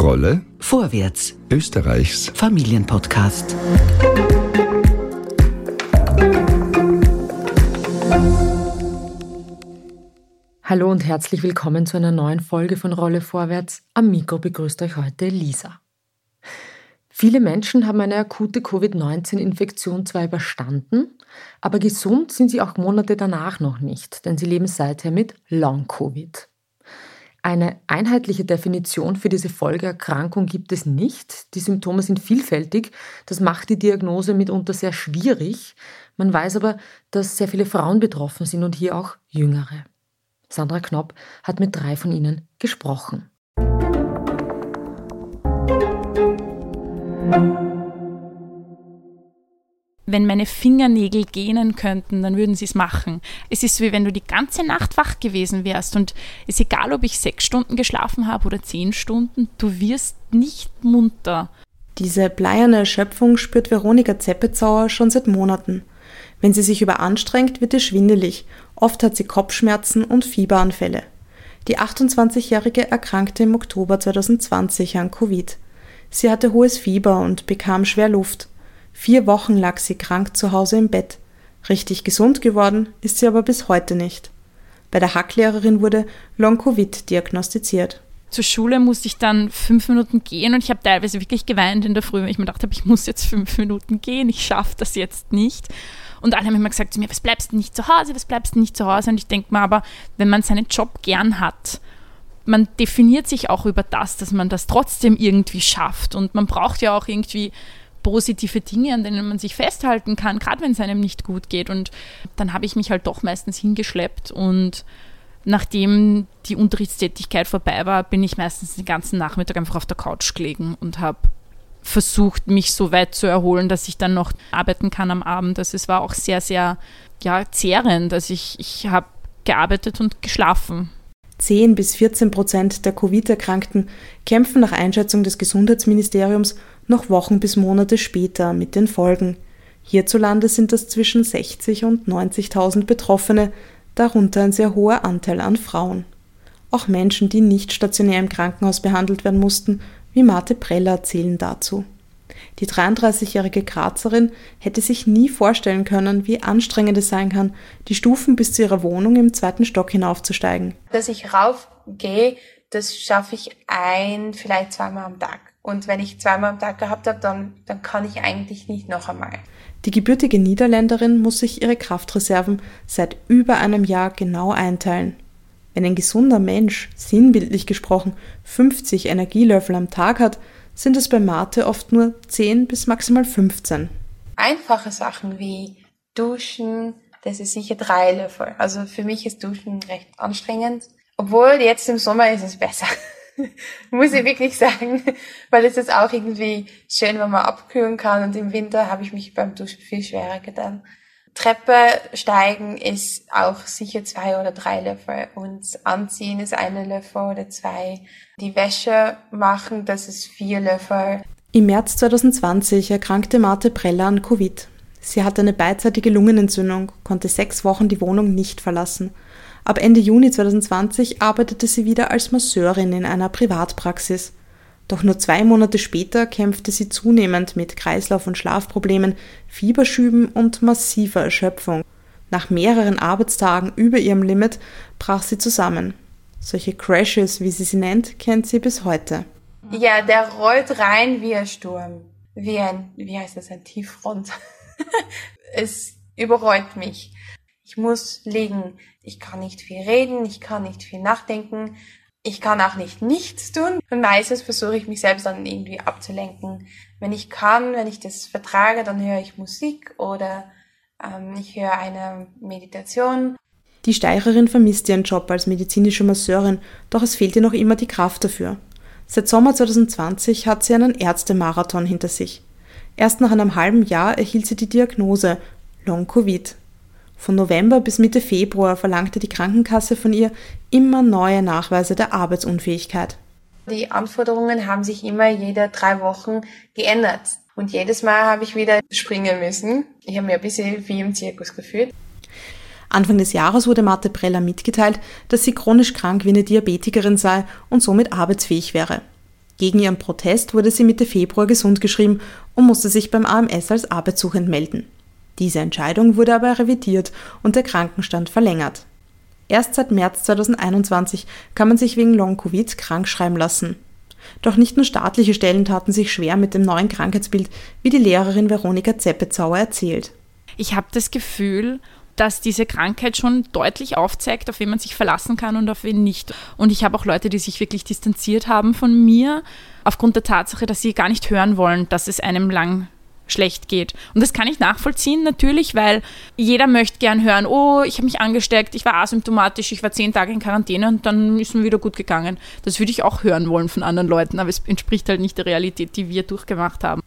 Rolle Vorwärts, Österreichs Familienpodcast. Hallo und herzlich willkommen zu einer neuen Folge von Rolle Vorwärts. Am Mikro begrüßt euch heute Lisa. Viele Menschen haben eine akute Covid-19-Infektion zwar überstanden, aber gesund sind sie auch Monate danach noch nicht, denn sie leben seither mit Long-Covid. Eine einheitliche Definition für diese Folgeerkrankung gibt es nicht. Die Symptome sind vielfältig. Das macht die Diagnose mitunter sehr schwierig. Man weiß aber, dass sehr viele Frauen betroffen sind und hier auch Jüngere. Sandra Knopp hat mit drei von ihnen gesprochen. Wenn meine Fingernägel gähnen könnten, dann würden sie es machen. Es ist wie wenn du die ganze Nacht wach gewesen wärst und es ist egal, ob ich sechs Stunden geschlafen habe oder zehn Stunden, du wirst nicht munter. Diese bleierne Erschöpfung spürt Veronika Zeppezauer schon seit Monaten. Wenn sie sich überanstrengt, wird es schwindelig. Oft hat sie Kopfschmerzen und Fieberanfälle. Die 28-Jährige erkrankte im Oktober 2020 an Covid. Sie hatte hohes Fieber und bekam schwer Luft. Vier Wochen lag sie krank zu Hause im Bett. Richtig gesund geworden ist sie aber bis heute nicht. Bei der Hacklehrerin wurde Long-Covid diagnostiziert. Zur Schule musste ich dann fünf Minuten gehen und ich habe teilweise wirklich geweint in der Früh, weil ich mir gedacht habe, ich muss jetzt fünf Minuten gehen, ich schaffe das jetzt nicht. Und alle haben immer gesagt zu mir, was bleibst du nicht zu Hause, was bleibst du nicht zu Hause? Und ich denke mir aber, wenn man seinen Job gern hat, man definiert sich auch über das, dass man das trotzdem irgendwie schafft. Und man braucht ja auch irgendwie positive Dinge, an denen man sich festhalten kann, gerade wenn es einem nicht gut geht. Und dann habe ich mich halt doch meistens hingeschleppt und nachdem die Unterrichtstätigkeit vorbei war, bin ich meistens den ganzen Nachmittag einfach auf der Couch gelegen und habe versucht, mich so weit zu erholen, dass ich dann noch arbeiten kann am Abend. Also es war auch sehr, sehr ja, zehrend. Also ich, ich habe gearbeitet und geschlafen. 10 bis 14 Prozent der Covid-Erkrankten kämpfen nach Einschätzung des Gesundheitsministeriums noch Wochen bis Monate später mit den Folgen. Hierzulande sind das zwischen 60 und 90.000 Betroffene, darunter ein sehr hoher Anteil an Frauen. Auch Menschen, die nicht stationär im Krankenhaus behandelt werden mussten, wie Marte Preller erzählen dazu. Die 33-jährige Grazerin hätte sich nie vorstellen können, wie anstrengend es sein kann, die Stufen bis zu ihrer Wohnung im zweiten Stock hinaufzusteigen. Dass ich raufgehe, das schaffe ich ein, vielleicht zweimal am Tag. Und wenn ich zweimal am Tag gehabt habe, dann, dann kann ich eigentlich nicht noch einmal. Die gebürtige Niederländerin muss sich ihre Kraftreserven seit über einem Jahr genau einteilen. Wenn ein gesunder Mensch, sinnbildlich gesprochen, 50 Energielöffel am Tag hat, sind es bei Mate oft nur 10 bis maximal 15. Einfache Sachen wie Duschen, das ist sicher drei Löffel. Also für mich ist Duschen recht anstrengend. Obwohl jetzt im Sommer ist es besser. Muss ich wirklich sagen. Weil es ist auch irgendwie schön, wenn man abkühlen kann. Und im Winter habe ich mich beim Duschen viel schwerer getan. Treppe steigen ist auch sicher zwei oder drei Löffel und anziehen ist eine Löffel oder zwei. Die Wäsche machen, das ist vier Löffel. Im März 2020 erkrankte Marte Preller an Covid. Sie hatte eine beidseitige Lungenentzündung, konnte sechs Wochen die Wohnung nicht verlassen. Ab Ende Juni 2020 arbeitete sie wieder als Masseurin in einer Privatpraxis. Doch nur zwei Monate später kämpfte sie zunehmend mit Kreislauf- und Schlafproblemen, Fieberschüben und massiver Erschöpfung. Nach mehreren Arbeitstagen über ihrem Limit brach sie zusammen. Solche Crashes, wie sie sie nennt, kennt sie bis heute. Ja, der rollt rein wie ein Sturm. Wie ein, wie heißt das, ein Tieffront. es überrollt mich. Ich muss liegen. Ich kann nicht viel reden, ich kann nicht viel nachdenken. Ich kann auch nicht nichts tun. Und meistens versuche ich mich selbst dann irgendwie abzulenken. Wenn ich kann, wenn ich das vertrage, dann höre ich Musik oder ähm, ich höre eine Meditation. Die Steirerin vermisst ihren Job als medizinische Masseurin, doch es fehlt ihr noch immer die Kraft dafür. Seit Sommer 2020 hat sie einen Ärztemarathon hinter sich. Erst nach einem halben Jahr erhielt sie die Diagnose Long Covid. Von November bis Mitte Februar verlangte die Krankenkasse von ihr immer neue Nachweise der Arbeitsunfähigkeit. Die Anforderungen haben sich immer jede drei Wochen geändert. Und jedes Mal habe ich wieder springen müssen. Ich habe mir ein bisschen wie im Zirkus gefühlt. Anfang des Jahres wurde Marte Preller mitgeteilt, dass sie chronisch krank wie eine Diabetikerin sei und somit arbeitsfähig wäre. Gegen ihren Protest wurde sie Mitte Februar gesund geschrieben und musste sich beim AMS als arbeitssuchend melden. Diese Entscheidung wurde aber revidiert und der Krankenstand verlängert. Erst seit März 2021 kann man sich wegen Long-Covid krank schreiben lassen. Doch nicht nur staatliche Stellen taten sich schwer mit dem neuen Krankheitsbild, wie die Lehrerin Veronika Zeppezauer erzählt. Ich habe das Gefühl, dass diese Krankheit schon deutlich aufzeigt, auf wen man sich verlassen kann und auf wen nicht. Und ich habe auch Leute, die sich wirklich distanziert haben von mir, aufgrund der Tatsache, dass sie gar nicht hören wollen, dass es einem lang schlecht geht. Und das kann ich nachvollziehen natürlich, weil jeder möchte gern hören, oh, ich habe mich angesteckt, ich war asymptomatisch, ich war zehn Tage in Quarantäne und dann ist mir wieder gut gegangen. Das würde ich auch hören wollen von anderen Leuten, aber es entspricht halt nicht der Realität, die wir durchgemacht haben.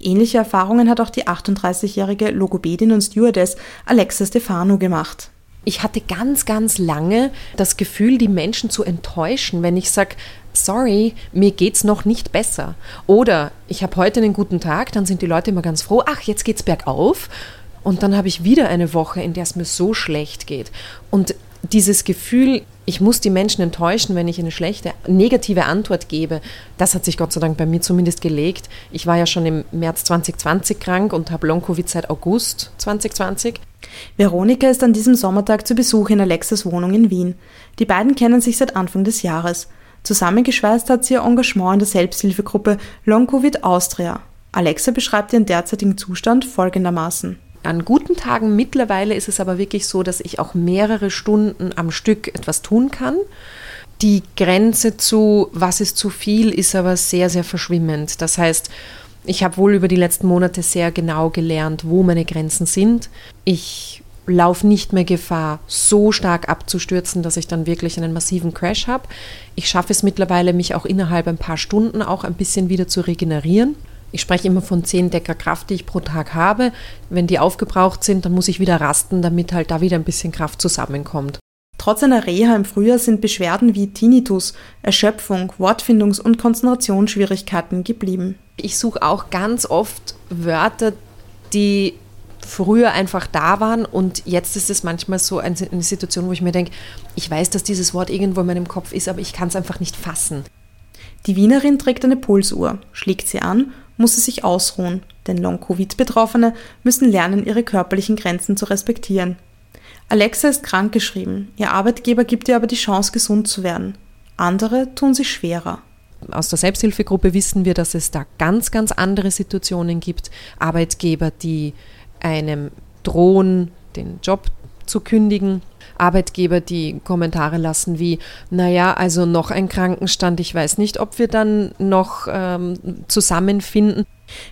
Ähnliche Erfahrungen hat auch die 38-jährige Logopädin und Stewardess Alexa Stefano gemacht. Ich hatte ganz, ganz lange das Gefühl, die Menschen zu enttäuschen, wenn ich sage, sorry, mir geht's noch nicht besser. Oder ich habe heute einen guten Tag, dann sind die Leute immer ganz froh, ach, jetzt geht's bergauf. Und dann habe ich wieder eine Woche, in der es mir so schlecht geht. Und dieses Gefühl, ich muss die Menschen enttäuschen, wenn ich eine schlechte, negative Antwort gebe, das hat sich Gott sei Dank bei mir zumindest gelegt. Ich war ja schon im März 2020 krank und habe Long-Covid seit August 2020. Veronika ist an diesem Sommertag zu Besuch in Alexas Wohnung in Wien. Die beiden kennen sich seit Anfang des Jahres. Zusammengeschweißt hat sie ihr Engagement in der Selbsthilfegruppe Long Covid Austria. Alexa beschreibt ihren derzeitigen Zustand folgendermaßen. An guten Tagen mittlerweile ist es aber wirklich so, dass ich auch mehrere Stunden am Stück etwas tun kann. Die Grenze zu, was ist zu viel, ist aber sehr, sehr verschwimmend. Das heißt, ich habe wohl über die letzten Monate sehr genau gelernt, wo meine Grenzen sind. Ich laufe nicht mehr Gefahr, so stark abzustürzen, dass ich dann wirklich einen massiven Crash habe. Ich schaffe es mittlerweile, mich auch innerhalb ein paar Stunden auch ein bisschen wieder zu regenerieren. Ich spreche immer von 10 Decker Kraft, die ich pro Tag habe. Wenn die aufgebraucht sind, dann muss ich wieder rasten, damit halt da wieder ein bisschen Kraft zusammenkommt. Trotz einer Reha im Frühjahr sind Beschwerden wie Tinnitus, Erschöpfung, Wortfindungs- und Konzentrationsschwierigkeiten geblieben. Ich suche auch ganz oft Wörter, die früher einfach da waren und jetzt ist es manchmal so eine Situation, wo ich mir denke, ich weiß, dass dieses Wort irgendwo in meinem Kopf ist, aber ich kann es einfach nicht fassen. Die Wienerin trägt eine Pulsuhr, schlägt sie an muss sie sich ausruhen, denn Long-Covid-Betroffene müssen lernen, ihre körperlichen Grenzen zu respektieren. Alexa ist krankgeschrieben, ihr Arbeitgeber gibt ihr aber die Chance, gesund zu werden. Andere tun sich schwerer. Aus der Selbsthilfegruppe wissen wir, dass es da ganz, ganz andere Situationen gibt. Arbeitgeber, die einem drohen, den Job zu kündigen. Arbeitgeber, die Kommentare lassen wie, naja, also noch ein Krankenstand, ich weiß nicht, ob wir dann noch ähm, zusammenfinden.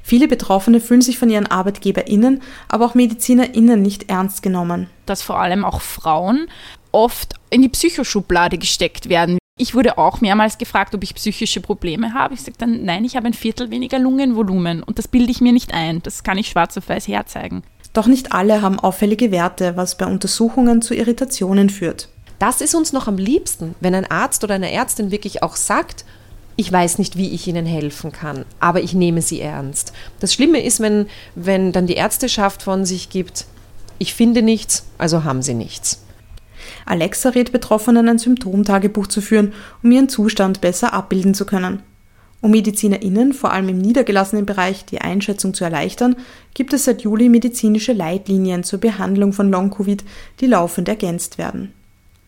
Viele Betroffene fühlen sich von ihren ArbeitgeberInnen, aber auch MedizinerInnen nicht ernst genommen. Dass vor allem auch Frauen oft in die Psychoschublade gesteckt werden. Ich wurde auch mehrmals gefragt, ob ich psychische Probleme habe. Ich sage dann, nein, ich habe ein Viertel weniger Lungenvolumen und das bilde ich mir nicht ein. Das kann ich schwarz auf weiß herzeigen. Doch nicht alle haben auffällige Werte, was bei Untersuchungen zu Irritationen führt. Das ist uns noch am liebsten, wenn ein Arzt oder eine Ärztin wirklich auch sagt, ich weiß nicht, wie ich Ihnen helfen kann, aber ich nehme Sie ernst. Das Schlimme ist, wenn, wenn dann die Ärzteschaft von sich gibt, ich finde nichts, also haben Sie nichts. Alexa rät Betroffenen, ein Symptomtagebuch zu führen, um ihren Zustand besser abbilden zu können. Um MedizinerInnen, vor allem im niedergelassenen Bereich, die Einschätzung zu erleichtern, gibt es seit Juli medizinische Leitlinien zur Behandlung von Long-Covid, die laufend ergänzt werden.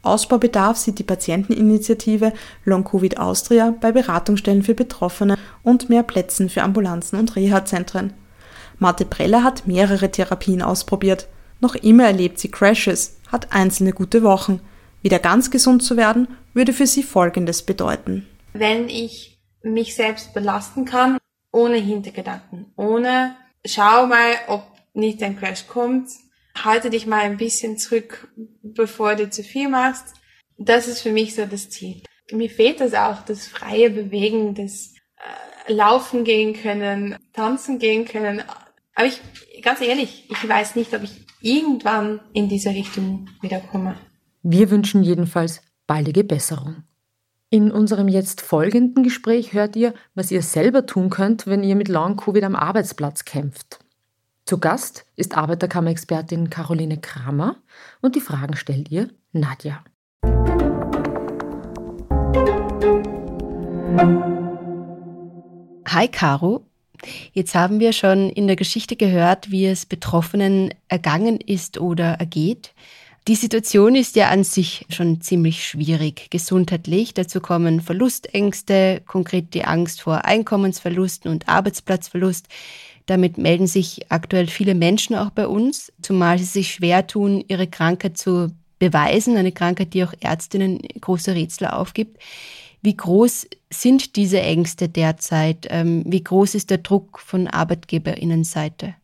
Ausbaubedarf sieht die Patienteninitiative Long-Covid Austria bei Beratungsstellen für Betroffene und mehr Plätzen für Ambulanzen und Reha-Zentren. Marte Preller hat mehrere Therapien ausprobiert. Noch immer erlebt sie Crashes, hat einzelne gute Wochen. Wieder ganz gesund zu werden, würde für sie Folgendes bedeuten. Wenn ich mich selbst belasten kann, ohne Hintergedanken, ohne schau mal, ob nicht ein Crash kommt, halte dich mal ein bisschen zurück, bevor du zu viel machst. Das ist für mich so das Ziel. Mir fehlt das auch, das freie Bewegen, das äh, Laufen gehen können, tanzen gehen können. Aber ich, ganz ehrlich, ich weiß nicht, ob ich irgendwann in diese Richtung wiederkomme. Wir wünschen jedenfalls baldige Besserung. In unserem jetzt folgenden Gespräch hört ihr, was ihr selber tun könnt, wenn ihr mit Long-Covid am Arbeitsplatz kämpft. Zu Gast ist Arbeiterkammer-Expertin Caroline Kramer und die Fragen stellt ihr Nadja. Hi Caro, jetzt haben wir schon in der Geschichte gehört, wie es Betroffenen ergangen ist oder ergeht. Die Situation ist ja an sich schon ziemlich schwierig gesundheitlich. Dazu kommen Verlustängste, konkret die Angst vor Einkommensverlusten und Arbeitsplatzverlust. Damit melden sich aktuell viele Menschen auch bei uns, zumal sie sich schwer tun, ihre Krankheit zu beweisen, eine Krankheit, die auch Ärztinnen große Rätsel aufgibt. Wie groß sind diese Ängste derzeit? Ähm, wie groß ist der Druck von Arbeitgeberinnenseite?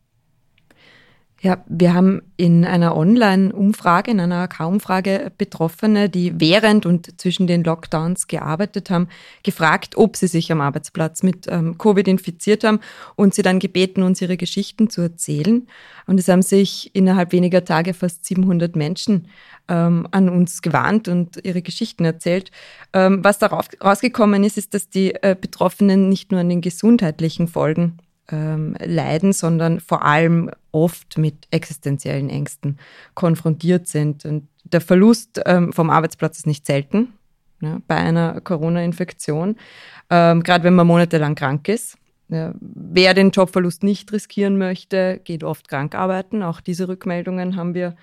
Ja, wir haben in einer Online-Umfrage, in einer AK-Umfrage Betroffene, die während und zwischen den Lockdowns gearbeitet haben, gefragt, ob sie sich am Arbeitsplatz mit ähm, Covid infiziert haben und sie dann gebeten, uns ihre Geschichten zu erzählen. Und es haben sich innerhalb weniger Tage fast 700 Menschen ähm, an uns gewarnt und ihre Geschichten erzählt. Ähm, was darauf rausgekommen ist, ist, dass die äh, Betroffenen nicht nur an den gesundheitlichen Folgen ähm, leiden, sondern vor allem oft mit existenziellen Ängsten konfrontiert sind. Und der Verlust ähm, vom Arbeitsplatz ist nicht selten ja, bei einer Corona-Infektion, ähm, gerade wenn man monatelang krank ist. Ja, wer den Jobverlust nicht riskieren möchte, geht oft krank arbeiten. Auch diese Rückmeldungen haben wir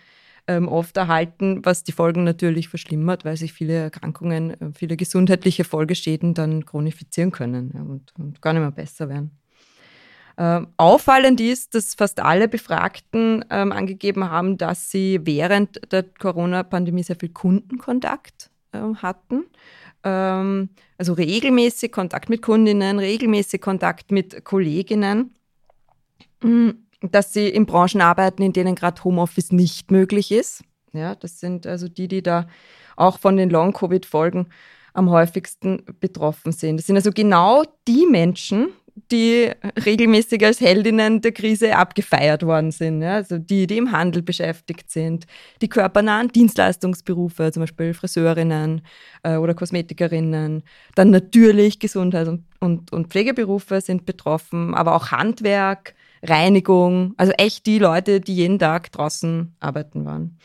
ähm, oft erhalten, was die Folgen natürlich verschlimmert, weil sich viele Erkrankungen, äh, viele gesundheitliche Folgeschäden dann chronifizieren können ja, und, und gar nicht mehr besser werden. Ähm, auffallend ist, dass fast alle Befragten ähm, angegeben haben, dass sie während der Corona-Pandemie sehr viel Kundenkontakt ähm, hatten. Ähm, also regelmäßig Kontakt mit Kundinnen, regelmäßig Kontakt mit Kolleginnen. Hm, dass sie in Branchen arbeiten, in denen gerade Homeoffice nicht möglich ist. Ja, das sind also die, die da auch von den Long-Covid-Folgen am häufigsten betroffen sind. Das sind also genau die Menschen, die regelmäßig als Heldinnen der Krise abgefeiert worden sind. Ja? Also die, die im Handel beschäftigt sind, die körpernahen Dienstleistungsberufe, zum Beispiel Friseurinnen äh, oder Kosmetikerinnen. Dann natürlich Gesundheit und, und, und Pflegeberufe sind betroffen, aber auch Handwerk, Reinigung, also echt die Leute, die jeden Tag draußen arbeiten waren.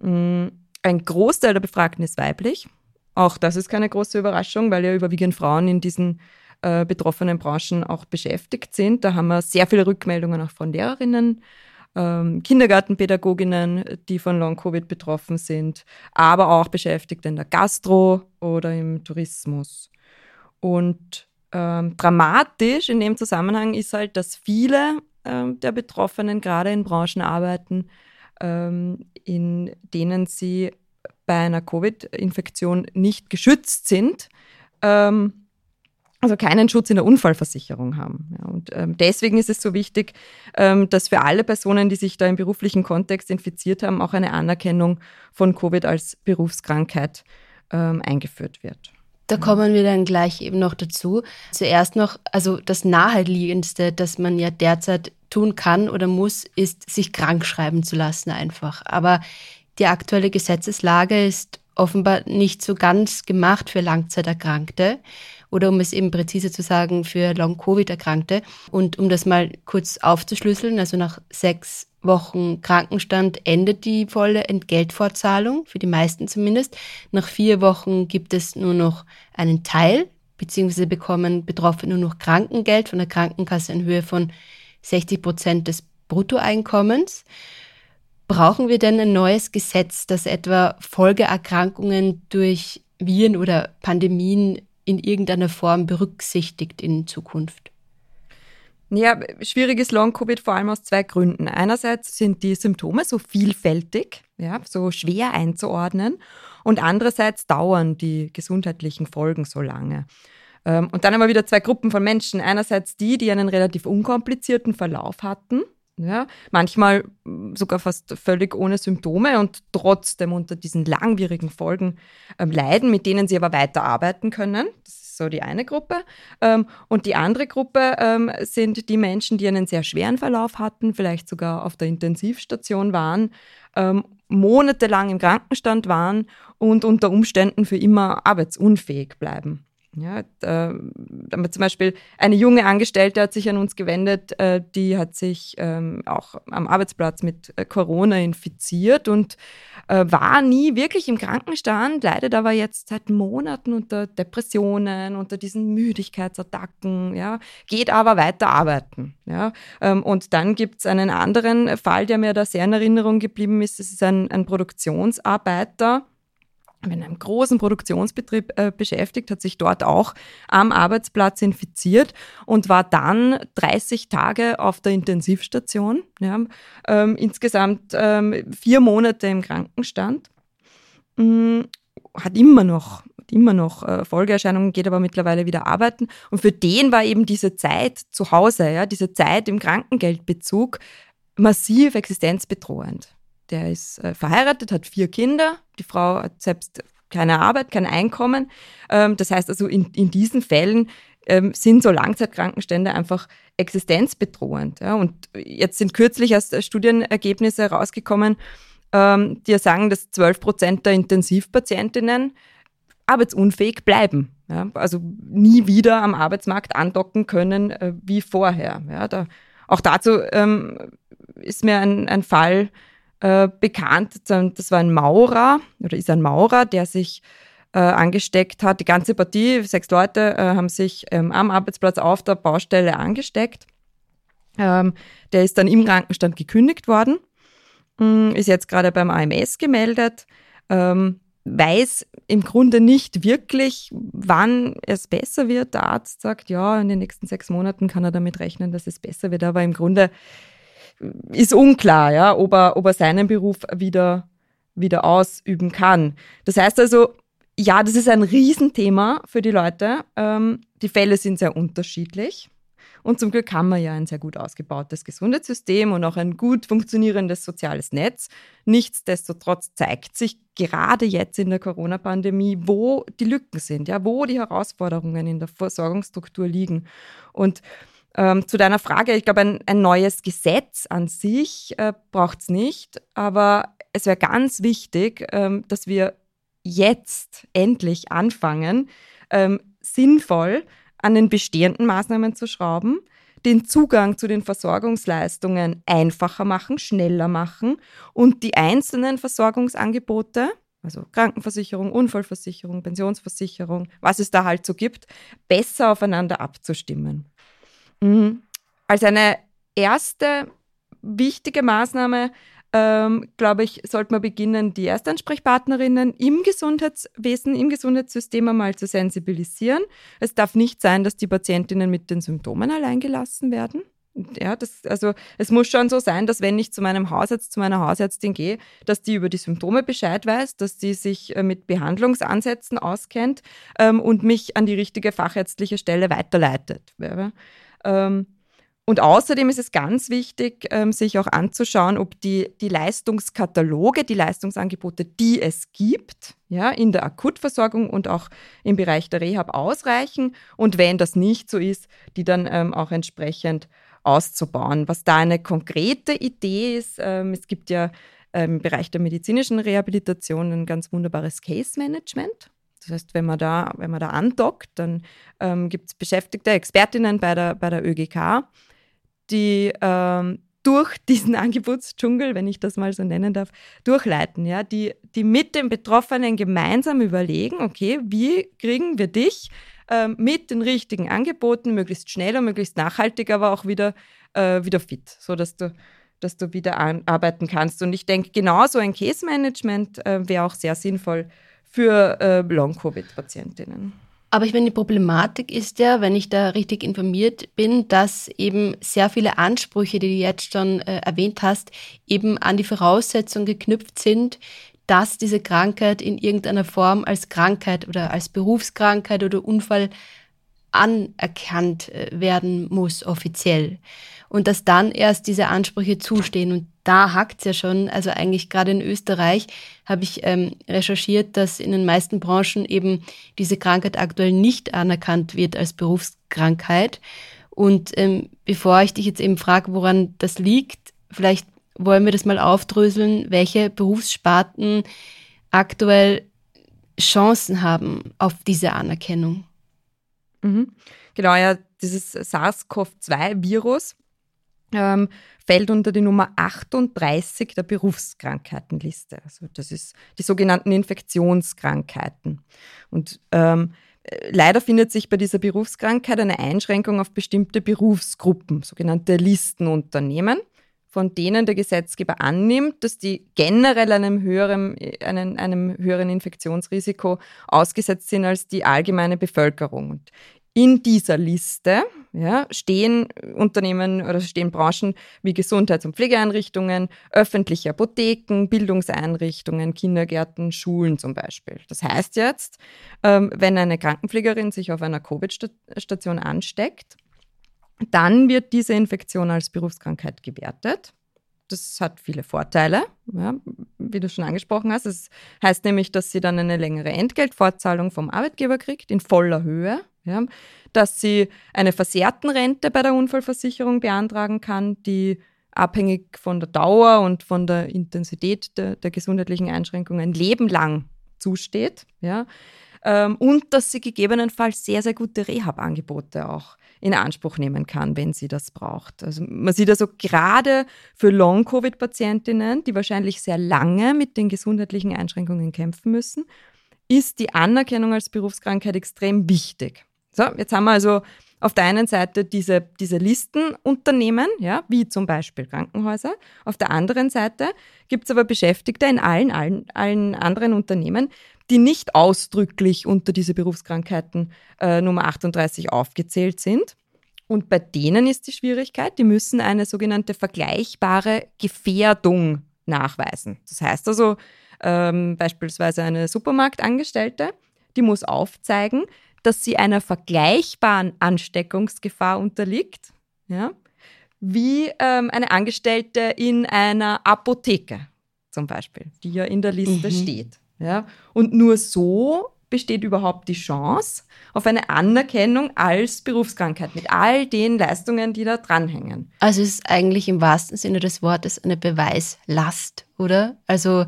Mm, ein Großteil der Befragten ist weiblich. Auch das ist keine große Überraschung, weil ja überwiegend Frauen in diesen äh, betroffenen Branchen auch beschäftigt sind. Da haben wir sehr viele Rückmeldungen auch von Lehrerinnen, ähm, Kindergartenpädagoginnen, die von Long-Covid betroffen sind, aber auch Beschäftigte in der Gastro oder im Tourismus. Und ähm, dramatisch in dem Zusammenhang ist halt, dass viele ähm, der Betroffenen gerade in Branchen arbeiten, ähm, in denen sie bei einer Covid-Infektion nicht geschützt sind. Ähm, also keinen Schutz in der Unfallversicherung haben. Ja, und ähm, deswegen ist es so wichtig, ähm, dass für alle Personen, die sich da im beruflichen Kontext infiziert haben, auch eine Anerkennung von Covid als Berufskrankheit ähm, eingeführt wird. Da kommen wir dann gleich eben noch dazu. Zuerst noch, also das Naheliegendste, das man ja derzeit tun kann oder muss, ist, sich krank schreiben zu lassen einfach. Aber die aktuelle Gesetzeslage ist offenbar nicht so ganz gemacht für Langzeiterkrankte oder um es eben präzise zu sagen, für Long-Covid-Erkrankte. Und um das mal kurz aufzuschlüsseln, also nach sechs Wochen Krankenstand endet die volle Entgeltfortzahlung, für die meisten zumindest. Nach vier Wochen gibt es nur noch einen Teil, beziehungsweise bekommen Betroffene nur noch Krankengeld von der Krankenkasse in Höhe von 60 Prozent des Bruttoeinkommens. Brauchen wir denn ein neues Gesetz, das etwa Folgeerkrankungen durch Viren oder Pandemien in irgendeiner Form berücksichtigt in Zukunft? Ja, schwierig ist Long-Covid vor allem aus zwei Gründen. Einerseits sind die Symptome so vielfältig, ja, so schwer einzuordnen und andererseits dauern die gesundheitlichen Folgen so lange. Ähm, und dann haben wir wieder zwei Gruppen von Menschen. Einerseits die, die einen relativ unkomplizierten Verlauf hatten, ja, manchmal sogar fast völlig ohne Symptome und trotzdem unter diesen langwierigen Folgen ähm, leiden, mit denen sie aber weiterarbeiten können. Das ist so die eine Gruppe. Ähm, und die andere Gruppe ähm, sind die Menschen, die einen sehr schweren Verlauf hatten, vielleicht sogar auf der Intensivstation waren, ähm, monatelang im Krankenstand waren und unter Umständen für immer arbeitsunfähig bleiben. Ja, da, da zum Beispiel eine junge Angestellte hat sich an uns gewendet, äh, die hat sich ähm, auch am Arbeitsplatz mit äh, Corona infiziert und äh, war nie wirklich im Krankenstand, leidet aber jetzt seit Monaten unter Depressionen, unter diesen Müdigkeitsattacken, ja, geht aber weiter arbeiten. Ja. Ähm, und dann gibt es einen anderen Fall, der mir da sehr in Erinnerung geblieben ist. Das ist ein, ein Produktionsarbeiter, in einem großen Produktionsbetrieb äh, beschäftigt, hat sich dort auch am Arbeitsplatz infiziert und war dann 30 Tage auf der Intensivstation. Ja, ähm, insgesamt ähm, vier Monate im Krankenstand. Mhm, hat immer noch, immer noch äh, Folgeerscheinungen, geht aber mittlerweile wieder arbeiten. Und für den war eben diese Zeit zu Hause, ja, diese Zeit im Krankengeldbezug massiv existenzbedrohend. Der ist äh, verheiratet, hat vier Kinder. Die Frau hat selbst keine Arbeit, kein Einkommen. Ähm, das heißt also, in, in diesen Fällen ähm, sind so Langzeitkrankenstände einfach existenzbedrohend. Ja? Und jetzt sind kürzlich erst Studienergebnisse herausgekommen, ähm, die sagen, dass 12 Prozent der Intensivpatientinnen arbeitsunfähig bleiben. Ja? Also nie wieder am Arbeitsmarkt andocken können äh, wie vorher. Ja? Da, auch dazu ähm, ist mir ein, ein Fall äh, bekannt. Das war ein Maurer oder ist ein Maurer, der sich äh, angesteckt hat. Die ganze Partie, sechs Leute, äh, haben sich ähm, am Arbeitsplatz auf der Baustelle angesteckt. Ähm, der ist dann im Krankenstand gekündigt worden, mh, ist jetzt gerade beim AMS gemeldet, ähm, weiß im Grunde nicht wirklich, wann es besser wird. Der Arzt sagt, ja, in den nächsten sechs Monaten kann er damit rechnen, dass es besser wird, aber im Grunde ist unklar, ja, ob er, ob er seinen Beruf wieder, wieder ausüben kann. Das heißt also, ja, das ist ein Riesenthema für die Leute. Ähm, die Fälle sind sehr unterschiedlich. Und zum Glück haben wir ja ein sehr gut ausgebautes Gesundheitssystem und auch ein gut funktionierendes soziales Netz. Nichtsdestotrotz zeigt sich gerade jetzt in der Corona-Pandemie, wo die Lücken sind, ja, wo die Herausforderungen in der Versorgungsstruktur liegen. Und ähm, zu deiner Frage, ich glaube, ein, ein neues Gesetz an sich äh, braucht es nicht, aber es wäre ganz wichtig, ähm, dass wir jetzt endlich anfangen, ähm, sinnvoll an den bestehenden Maßnahmen zu schrauben, den Zugang zu den Versorgungsleistungen einfacher machen, schneller machen und die einzelnen Versorgungsangebote, also Krankenversicherung, Unfallversicherung, Pensionsversicherung, was es da halt so gibt, besser aufeinander abzustimmen. Mhm. Als eine erste wichtige Maßnahme, ähm, glaube ich, sollte man beginnen, die Erstansprechpartnerinnen im Gesundheitswesen, im Gesundheitssystem einmal zu sensibilisieren. Es darf nicht sein, dass die Patientinnen mit den Symptomen allein gelassen werden. Ja, das, also es muss schon so sein, dass wenn ich zu meinem Hausarzt, zu meiner Hausärztin gehe, dass die über die Symptome Bescheid weiß, dass die sich äh, mit Behandlungsansätzen auskennt ähm, und mich an die richtige fachärztliche Stelle weiterleitet. Ja. Ähm, und außerdem ist es ganz wichtig, ähm, sich auch anzuschauen, ob die, die Leistungskataloge, die Leistungsangebote, die es gibt, ja, in der Akutversorgung und auch im Bereich der Rehab ausreichen. Und wenn das nicht so ist, die dann ähm, auch entsprechend auszubauen. Was da eine konkrete Idee ist, ähm, es gibt ja ähm, im Bereich der medizinischen Rehabilitation ein ganz wunderbares Case Management. Das heißt, wenn man da, wenn man da andockt, dann ähm, gibt es beschäftigte Expertinnen bei der, bei der ÖGK, die ähm, durch diesen Angebotsdschungel, wenn ich das mal so nennen darf, durchleiten, ja, die, die mit den Betroffenen gemeinsam überlegen, okay, wie kriegen wir dich ähm, mit den richtigen Angeboten möglichst schnell und möglichst nachhaltig, aber auch wieder, äh, wieder fit, sodass du, dass du wieder arbeiten kannst. Und ich denke, genauso ein Case-Management äh, wäre auch sehr sinnvoll für äh, Long-Covid-Patientinnen. Aber ich meine, die Problematik ist ja, wenn ich da richtig informiert bin, dass eben sehr viele Ansprüche, die du jetzt schon äh, erwähnt hast, eben an die Voraussetzung geknüpft sind, dass diese Krankheit in irgendeiner Form als Krankheit oder als Berufskrankheit oder Unfall anerkannt äh, werden muss offiziell und dass dann erst diese Ansprüche zustehen. Und da hackt es ja schon. Also eigentlich gerade in Österreich habe ich ähm, recherchiert, dass in den meisten Branchen eben diese Krankheit aktuell nicht anerkannt wird als Berufskrankheit. Und ähm, bevor ich dich jetzt eben frage, woran das liegt, vielleicht wollen wir das mal aufdröseln, welche Berufssparten aktuell Chancen haben auf diese Anerkennung. Mhm. Genau, ja, dieses SARS-CoV-2-Virus ähm, fällt unter die Nummer 38 der Berufskrankheitenliste. Also das ist die sogenannten Infektionskrankheiten. Und ähm, leider findet sich bei dieser Berufskrankheit eine Einschränkung auf bestimmte Berufsgruppen, sogenannte Listenunternehmen, von denen der Gesetzgeber annimmt, dass die generell einem höheren, einem, einem höheren Infektionsrisiko ausgesetzt sind als die allgemeine Bevölkerung. Und in dieser Liste ja, stehen Unternehmen oder stehen Branchen wie Gesundheits- und Pflegeeinrichtungen, öffentliche Apotheken, Bildungseinrichtungen, Kindergärten, Schulen zum Beispiel. Das heißt jetzt, ähm, wenn eine Krankenpflegerin sich auf einer Covid-Station ansteckt, dann wird diese Infektion als Berufskrankheit gewertet. Das hat viele Vorteile, ja, wie du schon angesprochen hast. Das heißt nämlich, dass sie dann eine längere Entgeltfortzahlung vom Arbeitgeber kriegt, in voller Höhe ja, dass sie eine Versehrtenrente bei der Unfallversicherung beantragen kann, die abhängig von der Dauer und von der Intensität der, der gesundheitlichen Einschränkungen ein Leben lang zusteht. Ja, ähm, und dass sie gegebenenfalls sehr, sehr gute Rehab-Angebote auch in Anspruch nehmen kann, wenn sie das braucht. Also man sieht also gerade für Long-Covid-Patientinnen, die wahrscheinlich sehr lange mit den gesundheitlichen Einschränkungen kämpfen müssen, ist die Anerkennung als Berufskrankheit extrem wichtig. So, jetzt haben wir also auf der einen Seite diese, diese Listenunternehmen, ja, wie zum Beispiel Krankenhäuser. Auf der anderen Seite gibt es aber Beschäftigte in allen, allen, allen anderen Unternehmen, die nicht ausdrücklich unter diese Berufskrankheiten äh, Nummer 38 aufgezählt sind. Und bei denen ist die Schwierigkeit, die müssen eine sogenannte vergleichbare Gefährdung nachweisen. Das heißt also ähm, beispielsweise eine Supermarktangestellte, die muss aufzeigen, dass sie einer vergleichbaren Ansteckungsgefahr unterliegt, ja, wie ähm, eine Angestellte in einer Apotheke zum Beispiel, die ja in der Liste mhm. steht. Ja. Und nur so besteht überhaupt die Chance auf eine Anerkennung als Berufskrankheit mit all den Leistungen, die da dranhängen. Also es ist eigentlich im wahrsten Sinne des Wortes eine Beweislast, oder? Also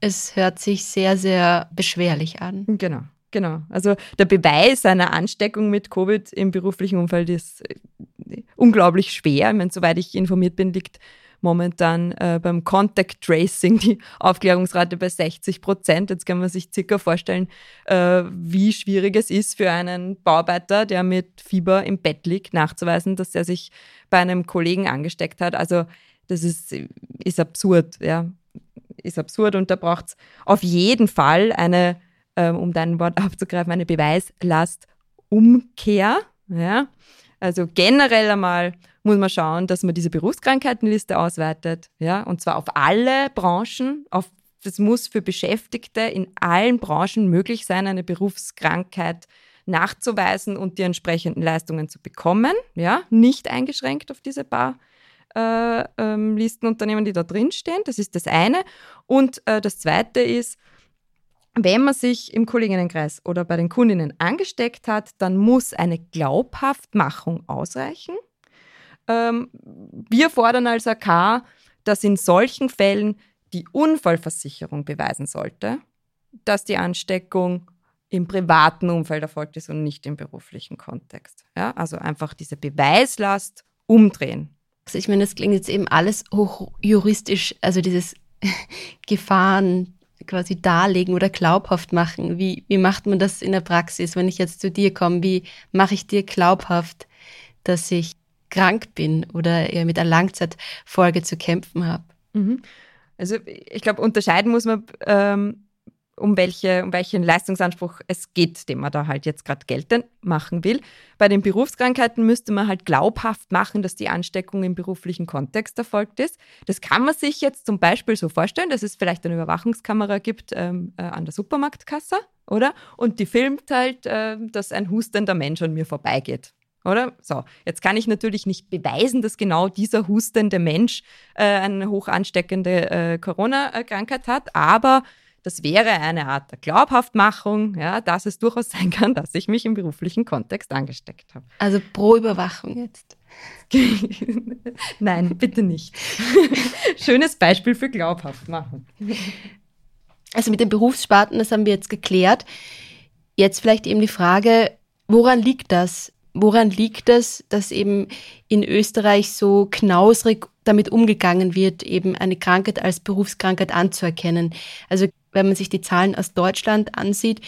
es hört sich sehr, sehr beschwerlich an. Genau. Genau. Also der Beweis einer Ansteckung mit Covid im beruflichen Umfeld ist äh, unglaublich schwer. Ich meine, soweit ich informiert bin, liegt momentan äh, beim Contact Tracing die Aufklärungsrate bei 60 Prozent. Jetzt kann man sich circa vorstellen, äh, wie schwierig es ist für einen Bauarbeiter, der mit Fieber im Bett liegt, nachzuweisen, dass er sich bei einem Kollegen angesteckt hat. Also das ist, ist absurd, ja. Ist absurd und da braucht es auf jeden Fall eine ähm, um dein Wort aufzugreifen, eine Beweislastumkehr. Ja? Also generell einmal muss man schauen, dass man diese Berufskrankheitenliste ausweitet, ja, und zwar auf alle Branchen, auf das muss für Beschäftigte in allen Branchen möglich sein, eine Berufskrankheit nachzuweisen und die entsprechenden Leistungen zu bekommen, ja, nicht eingeschränkt auf diese paar äh, ähm, Listenunternehmen, die da drinstehen. Das ist das eine. Und äh, das zweite ist, wenn man sich im Kolleginnenkreis oder bei den Kundinnen angesteckt hat, dann muss eine Glaubhaftmachung ausreichen. Ähm, wir fordern als AK, dass in solchen Fällen die Unfallversicherung beweisen sollte, dass die Ansteckung im privaten Umfeld erfolgt ist und nicht im beruflichen Kontext. Ja, also einfach diese Beweislast umdrehen. Also ich meine, das klingt jetzt eben alles hochjuristisch, also dieses Gefahren, quasi darlegen oder glaubhaft machen? Wie, wie macht man das in der Praxis, wenn ich jetzt zu dir komme? Wie mache ich dir glaubhaft, dass ich krank bin oder mit einer Langzeitfolge zu kämpfen habe? Mhm. Also ich glaube, unterscheiden muss man ähm, um, welche, um welchen Leistungsanspruch es geht, den man da halt jetzt gerade geltend machen will. Bei den Berufskrankheiten müsste man halt glaubhaft machen, dass die Ansteckung im beruflichen Kontext erfolgt ist. Das kann man sich jetzt zum Beispiel so vorstellen, dass es vielleicht eine Überwachungskamera gibt ähm, äh, an der Supermarktkasse, oder? Und die filmt halt, äh, dass ein hustender Mensch an mir vorbeigeht. Oder? So, jetzt kann ich natürlich nicht beweisen, dass genau dieser hustende Mensch äh, eine hoch ansteckende äh, Corona-Krankheit hat, aber das wäre eine Art der Glaubhaftmachung, ja, dass es durchaus sein kann, dass ich mich im beruflichen Kontext angesteckt habe. Also pro Überwachung jetzt. Nein, bitte nicht. Schönes Beispiel für Glaubhaftmachung. Also mit den Berufssparten, das haben wir jetzt geklärt. Jetzt vielleicht eben die Frage, Woran liegt das? Woran liegt das, dass eben in Österreich so knausrig damit umgegangen wird, eben eine Krankheit als Berufskrankheit anzuerkennen? Also wenn man sich die Zahlen aus Deutschland ansieht,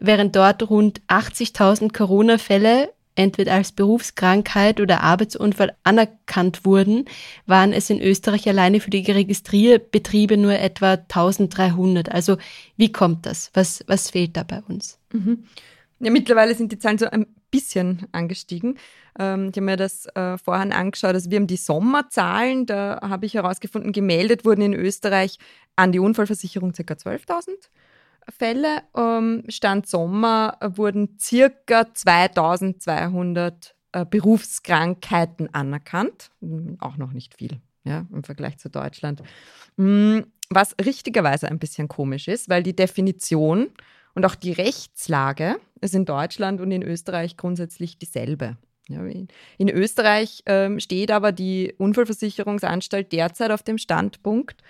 während dort rund 80.000 Corona-Fälle entweder als Berufskrankheit oder Arbeitsunfall anerkannt wurden, waren es in Österreich alleine für die Registrierbetriebe nur etwa 1300. Also wie kommt das? Was, was fehlt da bei uns? Mhm. Ja, mittlerweile sind die Zahlen so ein bisschen angestiegen. Ähm, ich habe mir das äh, vorhin angeschaut. Also wir haben die Sommerzahlen, da habe ich herausgefunden, gemeldet wurden in Österreich an die Unfallversicherung ca. 12.000 Fälle. Ähm, Stand Sommer wurden circa 2200 äh, Berufskrankheiten anerkannt. Auch noch nicht viel ja, im Vergleich zu Deutschland. Hm, was richtigerweise ein bisschen komisch ist, weil die Definition und auch die Rechtslage ist in Deutschland und in Österreich grundsätzlich dieselbe. In Österreich ähm, steht aber die Unfallversicherungsanstalt derzeit auf dem Standpunkt,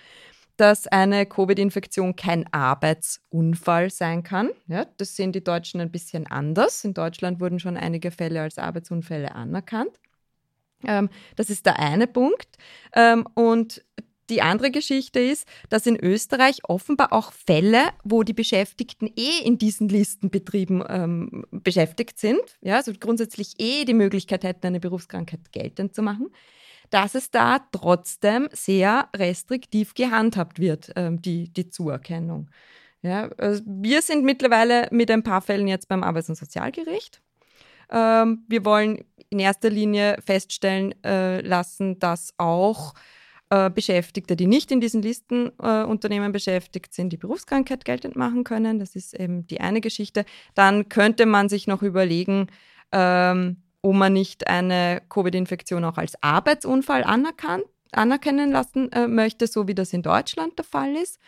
dass eine Covid-Infektion kein Arbeitsunfall sein kann. Ja, das sehen die Deutschen ein bisschen anders. In Deutschland wurden schon einige Fälle als Arbeitsunfälle anerkannt. Ähm, das ist der eine Punkt. Ähm, und die andere Geschichte ist, dass in Österreich offenbar auch Fälle, wo die Beschäftigten eh in diesen Listenbetrieben ähm, beschäftigt sind, ja, also grundsätzlich eh die Möglichkeit hätten, eine Berufskrankheit geltend zu machen, dass es da trotzdem sehr restriktiv gehandhabt wird, ähm, die, die Zuerkennung. Ja, also wir sind mittlerweile mit ein paar Fällen jetzt beim Arbeits- und Sozialgericht. Ähm, wir wollen in erster Linie feststellen äh, lassen, dass auch äh, Beschäftigte, die nicht in diesen Listenunternehmen äh, beschäftigt sind, die Berufskrankheit geltend machen können. Das ist eben die eine Geschichte. Dann könnte man sich noch überlegen, ähm, ob man nicht eine Covid-Infektion auch als Arbeitsunfall anerkannt, anerkennen lassen äh, möchte, so wie das in Deutschland der Fall ist.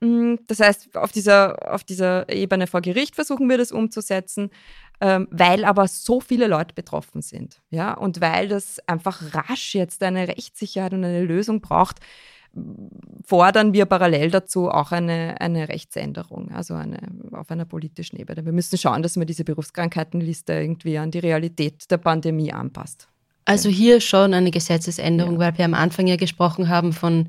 Mm, das heißt, auf dieser, auf dieser Ebene vor Gericht versuchen wir das umzusetzen, ähm, weil aber so viele Leute betroffen sind. Ja? Und weil das einfach rasch jetzt eine Rechtssicherheit und eine Lösung braucht, fordern wir parallel dazu auch eine, eine Rechtsänderung, also eine, auf einer politischen Ebene. Wir müssen schauen, dass man diese Berufskrankheitenliste irgendwie an die Realität der Pandemie anpasst. Also hier schon eine Gesetzesänderung, ja. weil wir am Anfang ja gesprochen haben von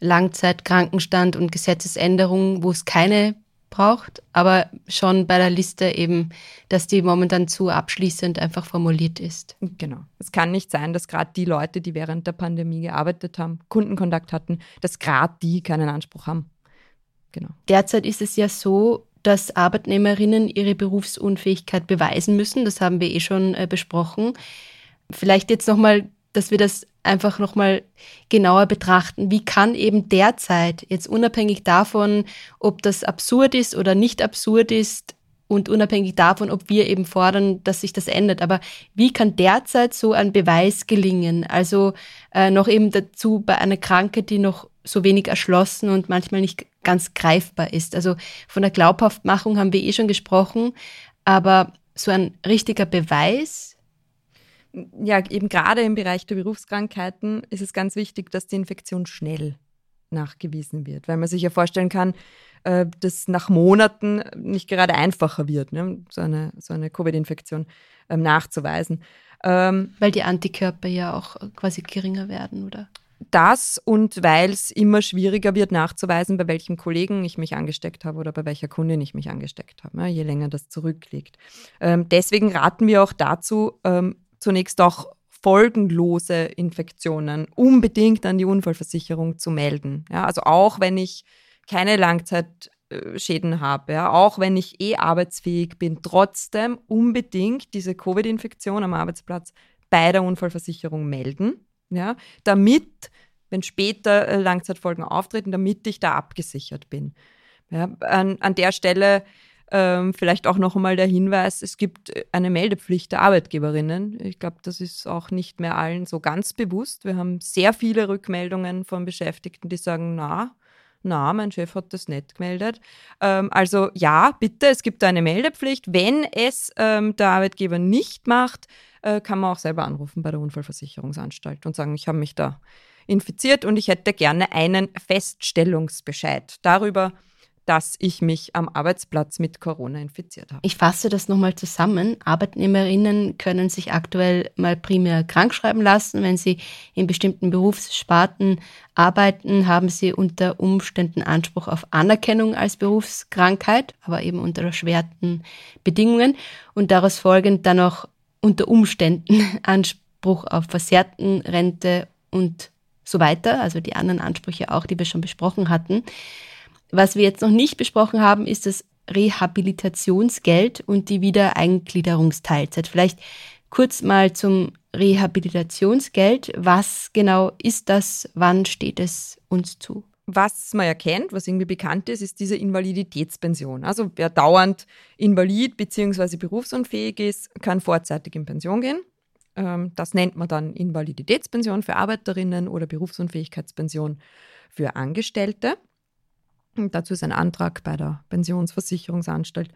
Langzeitkrankenstand und Gesetzesänderungen, wo es keine braucht, aber schon bei der Liste eben, dass die momentan zu abschließend einfach formuliert ist. Genau. Es kann nicht sein, dass gerade die Leute, die während der Pandemie gearbeitet haben, Kundenkontakt hatten, dass gerade die keinen Anspruch haben. Genau. Derzeit ist es ja so, dass Arbeitnehmerinnen ihre Berufsunfähigkeit beweisen müssen. Das haben wir eh schon äh, besprochen. Vielleicht jetzt nochmal dass wir das einfach nochmal genauer betrachten. Wie kann eben derzeit, jetzt unabhängig davon, ob das absurd ist oder nicht absurd ist und unabhängig davon, ob wir eben fordern, dass sich das ändert, aber wie kann derzeit so ein Beweis gelingen? Also äh, noch eben dazu bei einer Krankheit, die noch so wenig erschlossen und manchmal nicht ganz greifbar ist. Also von der Glaubhaftmachung haben wir eh schon gesprochen, aber so ein richtiger Beweis, ja, eben gerade im Bereich der Berufskrankheiten ist es ganz wichtig, dass die Infektion schnell nachgewiesen wird, weil man sich ja vorstellen kann, äh, dass nach Monaten nicht gerade einfacher wird, ne, so eine, so eine Covid-Infektion ähm, nachzuweisen. Ähm, weil die Antikörper ja auch quasi geringer werden, oder? Das und weil es immer schwieriger wird nachzuweisen, bei welchem Kollegen ich mich angesteckt habe oder bei welcher Kundin ich mich angesteckt habe, je länger das zurückliegt. Ähm, deswegen raten wir auch dazu, ähm, zunächst auch folgenlose Infektionen unbedingt an die Unfallversicherung zu melden. Ja, also auch wenn ich keine Langzeitschäden habe, ja, auch wenn ich eh arbeitsfähig bin, trotzdem unbedingt diese Covid-Infektion am Arbeitsplatz bei der Unfallversicherung melden, ja, damit, wenn später äh, Langzeitfolgen auftreten, damit ich da abgesichert bin. Ja, an, an der Stelle ähm, vielleicht auch noch einmal der Hinweis, es gibt eine Meldepflicht der Arbeitgeberinnen. Ich glaube, das ist auch nicht mehr allen so ganz bewusst. Wir haben sehr viele Rückmeldungen von Beschäftigten, die sagen, na, na, mein Chef hat das nicht gemeldet. Ähm, also ja, bitte, es gibt eine Meldepflicht. Wenn es ähm, der Arbeitgeber nicht macht, äh, kann man auch selber anrufen bei der Unfallversicherungsanstalt und sagen, ich habe mich da infiziert und ich hätte gerne einen Feststellungsbescheid darüber, dass ich mich am Arbeitsplatz mit Corona infiziert habe. Ich fasse das nochmal zusammen. Arbeitnehmerinnen können sich aktuell mal primär krank schreiben lassen. Wenn sie in bestimmten Berufssparten arbeiten, haben sie unter Umständen Anspruch auf Anerkennung als Berufskrankheit, aber eben unter erschwerten Bedingungen und daraus folgend dann auch unter Umständen Anspruch auf versehrten Rente und so weiter, also die anderen Ansprüche auch, die wir schon besprochen hatten. Was wir jetzt noch nicht besprochen haben, ist das Rehabilitationsgeld und die Wiedereingliederungsteilzeit. Vielleicht kurz mal zum Rehabilitationsgeld. Was genau ist das? Wann steht es uns zu? Was man erkennt, was irgendwie bekannt ist, ist diese Invaliditätspension. Also wer dauernd invalid bzw. berufsunfähig ist, kann vorzeitig in Pension gehen. Ähm, das nennt man dann Invaliditätspension für Arbeiterinnen oder Berufsunfähigkeitspension für Angestellte. Und dazu ist ein Antrag bei der Pensionsversicherungsanstalt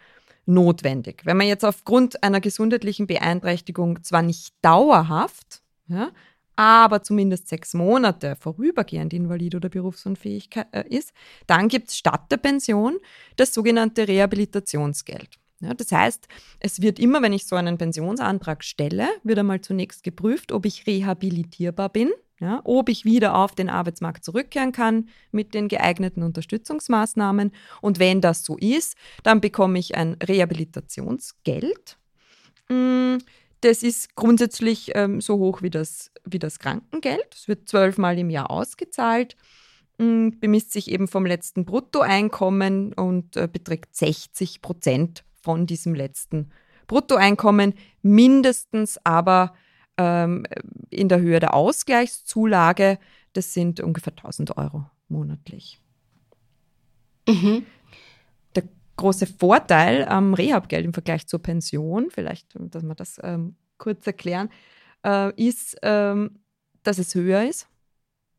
notwendig. Wenn man jetzt aufgrund einer gesundheitlichen Beeinträchtigung zwar nicht dauerhaft, ja, aber zumindest sechs Monate vorübergehend invalid oder berufsunfähig äh, ist, dann gibt es statt der Pension das sogenannte Rehabilitationsgeld. Ja, das heißt, es wird immer, wenn ich so einen Pensionsantrag stelle, wird einmal zunächst geprüft, ob ich rehabilitierbar bin, ja, ob ich wieder auf den Arbeitsmarkt zurückkehren kann mit den geeigneten Unterstützungsmaßnahmen. Und wenn das so ist, dann bekomme ich ein Rehabilitationsgeld. Mm, das ist grundsätzlich ähm, so hoch wie das, wie das Krankengeld. Es wird zwölfmal im Jahr ausgezahlt, mm, bemisst sich eben vom letzten Bruttoeinkommen und äh, beträgt 60 Prozent von diesem letzten Bruttoeinkommen, mindestens aber ähm, in der Höhe der Ausgleichszulage. Das sind ungefähr 1000 Euro monatlich. Mhm. Der große Vorteil am Rehabgeld im Vergleich zur Pension, vielleicht, dass wir das ähm, kurz erklären, äh, ist, ähm, dass es höher ist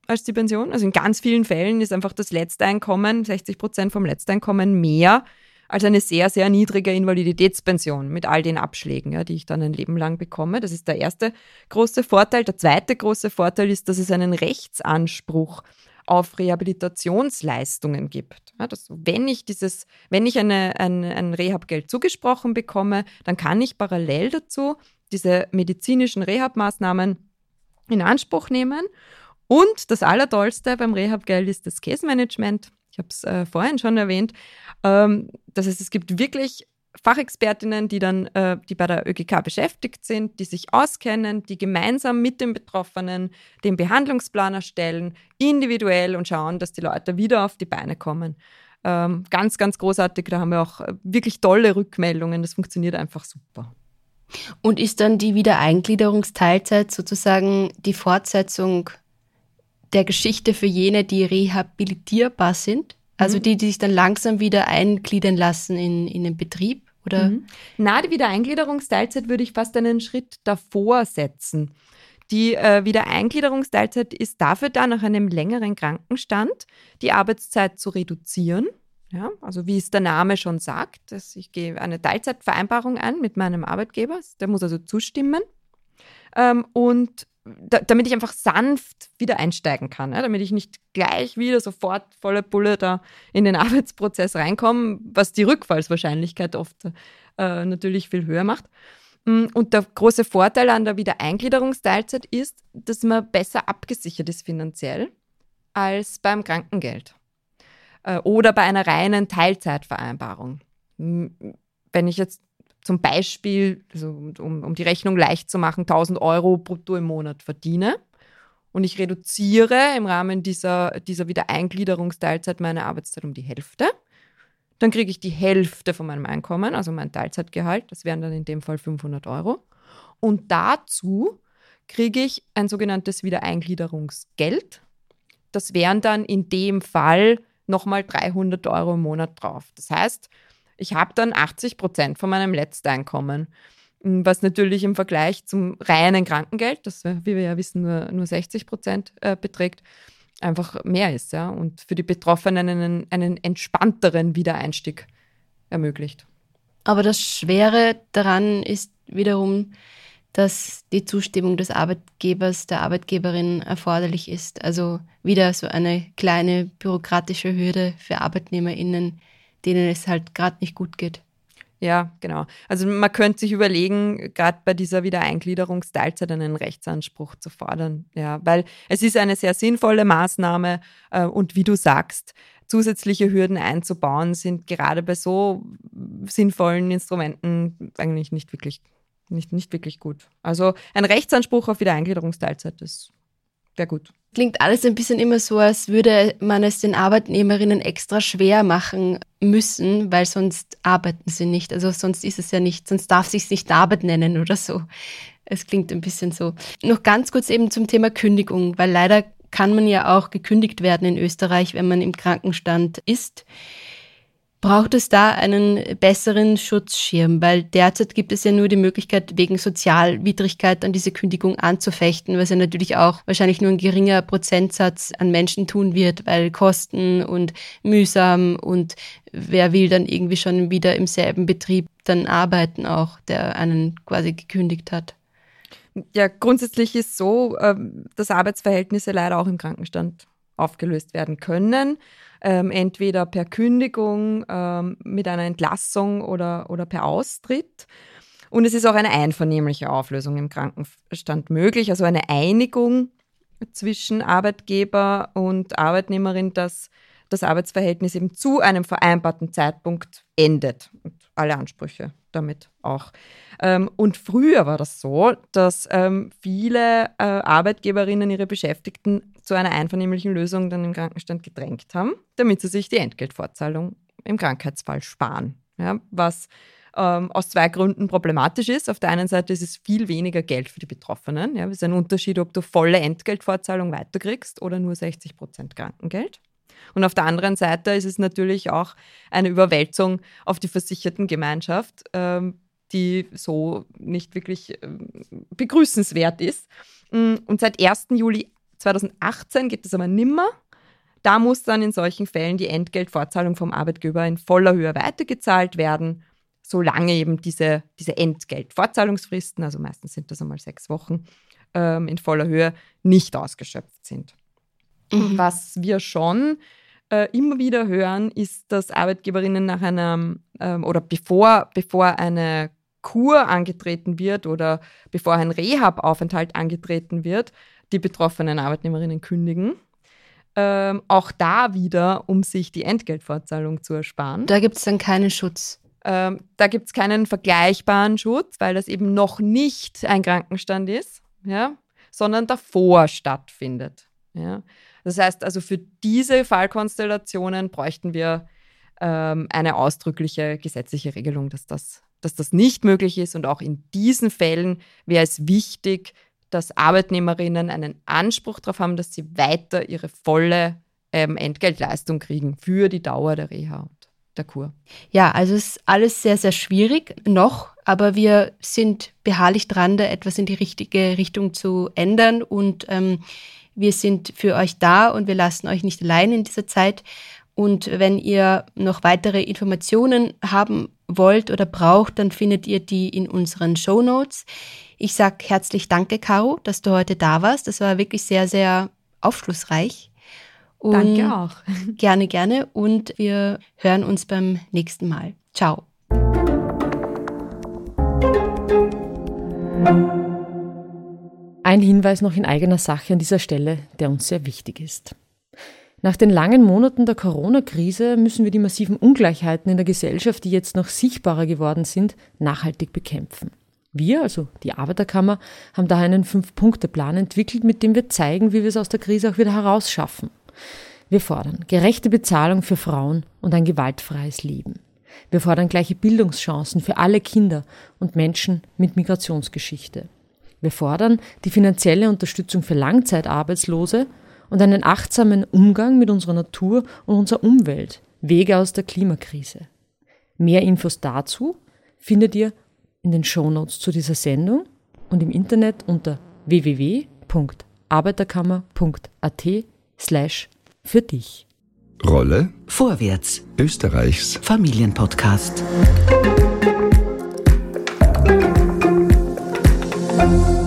als die Pension. Also in ganz vielen Fällen ist einfach das Letzteinkommen, 60 Prozent vom Letzteinkommen mehr als eine sehr, sehr niedrige Invaliditätspension mit all den Abschlägen, ja, die ich dann ein Leben lang bekomme. Das ist der erste große Vorteil. Der zweite große Vorteil ist, dass es einen Rechtsanspruch auf Rehabilitationsleistungen gibt. Ja, dass, wenn ich dieses, wenn ich eine, ein, ein Rehabgeld zugesprochen bekomme, dann kann ich parallel dazu diese medizinischen Rehabmaßnahmen in Anspruch nehmen. Und das Allertollste beim Rehabgeld ist das Case Management ich habe es äh, vorhin schon erwähnt. Ähm, das heißt, es gibt wirklich Fachexpertinnen, die dann, äh, die bei der ÖGK beschäftigt sind, die sich auskennen, die gemeinsam mit den Betroffenen den Behandlungsplan erstellen, individuell und schauen, dass die Leute wieder auf die Beine kommen. Ähm, ganz, ganz großartig. Da haben wir auch äh, wirklich tolle Rückmeldungen. Das funktioniert einfach super. Und ist dann die Wiedereingliederungsteilzeit sozusagen die Fortsetzung der Geschichte für jene, die rehabilitierbar sind? Also mhm. die, die sich dann langsam wieder eingliedern lassen in, in den Betrieb? Oder? Mhm. Na, die Wiedereingliederungsteilzeit würde ich fast einen Schritt davor setzen. Die äh, Wiedereingliederungsteilzeit ist dafür da, nach einem längeren Krankenstand die Arbeitszeit zu reduzieren. Ja, also wie es der Name schon sagt, dass ich gehe eine Teilzeitvereinbarung ein mit meinem Arbeitgeber, der muss also zustimmen. Ähm, und da, damit ich einfach sanft wieder einsteigen kann, ja, damit ich nicht gleich wieder sofort volle Bulle da in den Arbeitsprozess reinkomme, was die Rückfallswahrscheinlichkeit oft äh, natürlich viel höher macht. Mm, und der große Vorteil an der Wiedereingliederungsteilzeit ist, dass man besser abgesichert ist finanziell als beim Krankengeld äh, oder bei einer reinen Teilzeitvereinbarung. Wenn ich jetzt zum Beispiel, also um, um die Rechnung leicht zu machen, 1000 Euro brutto im Monat verdiene und ich reduziere im Rahmen dieser, dieser Wiedereingliederungsteilzeit meine Arbeitszeit um die Hälfte, dann kriege ich die Hälfte von meinem Einkommen, also mein Teilzeitgehalt, das wären dann in dem Fall 500 Euro. Und dazu kriege ich ein sogenanntes Wiedereingliederungsgeld. Das wären dann in dem Fall nochmal 300 Euro im Monat drauf. Das heißt, ich habe dann 80 Prozent von meinem Letzteinkommen, hm, was natürlich im Vergleich zum reinen Krankengeld, das, wie wir ja wissen, nur, nur 60 Prozent äh, beträgt, einfach mehr ist. Ja? Und für die Betroffenen einen, einen entspannteren Wiedereinstieg ermöglicht. Aber das Schwere daran ist wiederum, dass die Zustimmung des Arbeitgebers, der Arbeitgeberin erforderlich ist. Also wieder so eine kleine bürokratische Hürde für ArbeitnehmerInnen, denen es halt gerade nicht gut geht. Ja, genau. Also man könnte sich überlegen, gerade bei dieser Wiedereingliederungsteilzeit einen Rechtsanspruch zu fordern. Ja, weil es ist eine sehr sinnvolle Maßnahme äh, und wie du sagst, zusätzliche Hürden einzubauen sind gerade bei so sinnvollen Instrumenten eigentlich nicht wirklich, nicht, nicht wirklich gut. Also ein Rechtsanspruch auf Wiedereingliederungsteilzeit, das wäre gut. Klingt alles ein bisschen immer so, als würde man es den Arbeitnehmerinnen extra schwer machen müssen, weil sonst arbeiten sie nicht. Also sonst ist es ja nicht, sonst darf sich nicht Arbeit nennen oder so. Es klingt ein bisschen so. Noch ganz kurz eben zum Thema Kündigung, weil leider kann man ja auch gekündigt werden in Österreich, wenn man im Krankenstand ist braucht es da einen besseren Schutzschirm, weil derzeit gibt es ja nur die Möglichkeit, wegen Sozialwidrigkeit an diese Kündigung anzufechten, was ja natürlich auch wahrscheinlich nur ein geringer Prozentsatz an Menschen tun wird, weil Kosten und mühsam und wer will dann irgendwie schon wieder im selben Betrieb dann arbeiten auch, der einen quasi gekündigt hat. Ja, grundsätzlich ist so, ähm, dass Arbeitsverhältnisse leider auch im Krankenstand aufgelöst werden können ähm, entweder per Kündigung ähm, mit einer Entlassung oder, oder per Austritt. Und es ist auch eine einvernehmliche Auflösung im Krankenstand möglich, also eine Einigung zwischen Arbeitgeber und Arbeitnehmerin, dass das Arbeitsverhältnis eben zu einem vereinbarten Zeitpunkt endet und alle Ansprüche damit auch. Ähm, und früher war das so, dass ähm, viele äh, Arbeitgeberinnen ihre Beschäftigten zu einer einvernehmlichen Lösung dann im Krankenstand gedrängt haben, damit sie sich die Entgeltfortzahlung im Krankheitsfall sparen. Ja, was ähm, aus zwei Gründen problematisch ist. Auf der einen Seite ist es viel weniger Geld für die Betroffenen. Ja, es ist ein Unterschied, ob du volle Entgeltfortzahlung weiterkriegst oder nur 60 Prozent Krankengeld. Und auf der anderen Seite ist es natürlich auch eine Überwälzung auf die Versichertengemeinschaft, ähm, die so nicht wirklich ähm, begrüßenswert ist. Mm, und seit 1. Juli 2018 geht es aber nimmer. Da muss dann in solchen Fällen die Entgeltfortzahlung vom Arbeitgeber in voller Höhe weitergezahlt werden, solange eben diese, diese Entgeltfortzahlungsfristen, also meistens sind das einmal sechs Wochen, ähm, in voller Höhe nicht ausgeschöpft sind. Mhm. Was wir schon äh, immer wieder hören, ist, dass Arbeitgeberinnen nach einem ähm, oder bevor, bevor eine Kur angetreten wird oder bevor ein Rehab-Aufenthalt angetreten wird, die betroffenen Arbeitnehmerinnen kündigen. Ähm, auch da wieder, um sich die Entgeltfortzahlung zu ersparen. Da gibt es dann keinen Schutz. Ähm, da gibt es keinen vergleichbaren Schutz, weil das eben noch nicht ein Krankenstand ist, ja, sondern davor stattfindet. Ja. Das heißt also, für diese Fallkonstellationen bräuchten wir ähm, eine ausdrückliche gesetzliche Regelung, dass das, dass das nicht möglich ist. Und auch in diesen Fällen wäre es wichtig, dass Arbeitnehmerinnen einen Anspruch darauf haben, dass sie weiter ihre volle ähm, Entgeltleistung kriegen für die Dauer der Reha und der Kur. Ja, also ist alles sehr, sehr schwierig noch, aber wir sind beharrlich dran, da etwas in die richtige Richtung zu ändern und ähm, wir sind für euch da und wir lassen euch nicht allein in dieser Zeit. Und wenn ihr noch weitere Informationen haben wollt oder braucht, dann findet ihr die in unseren Show Notes. Ich sage herzlich Danke, Caro, dass du heute da warst. Das war wirklich sehr, sehr aufschlussreich. Und Danke auch. Gerne, gerne. Und wir hören uns beim nächsten Mal. Ciao. Ein Hinweis noch in eigener Sache an dieser Stelle, der uns sehr wichtig ist. Nach den langen Monaten der Corona-Krise müssen wir die massiven Ungleichheiten in der Gesellschaft, die jetzt noch sichtbarer geworden sind, nachhaltig bekämpfen. Wir, also die Arbeiterkammer, haben daher einen Fünf-Punkte-Plan entwickelt, mit dem wir zeigen, wie wir es aus der Krise auch wieder herausschaffen. Wir fordern gerechte Bezahlung für Frauen und ein gewaltfreies Leben. Wir fordern gleiche Bildungschancen für alle Kinder und Menschen mit Migrationsgeschichte. Wir fordern die finanzielle Unterstützung für Langzeitarbeitslose und einen achtsamen Umgang mit unserer Natur und unserer Umwelt, Wege aus der Klimakrise. Mehr Infos dazu findet ihr in den Shownotes zu dieser Sendung und im Internet unter www.arbeiterkammer.at slash für dich. Rolle Vorwärts Österreichs Familienpodcast. Thank you.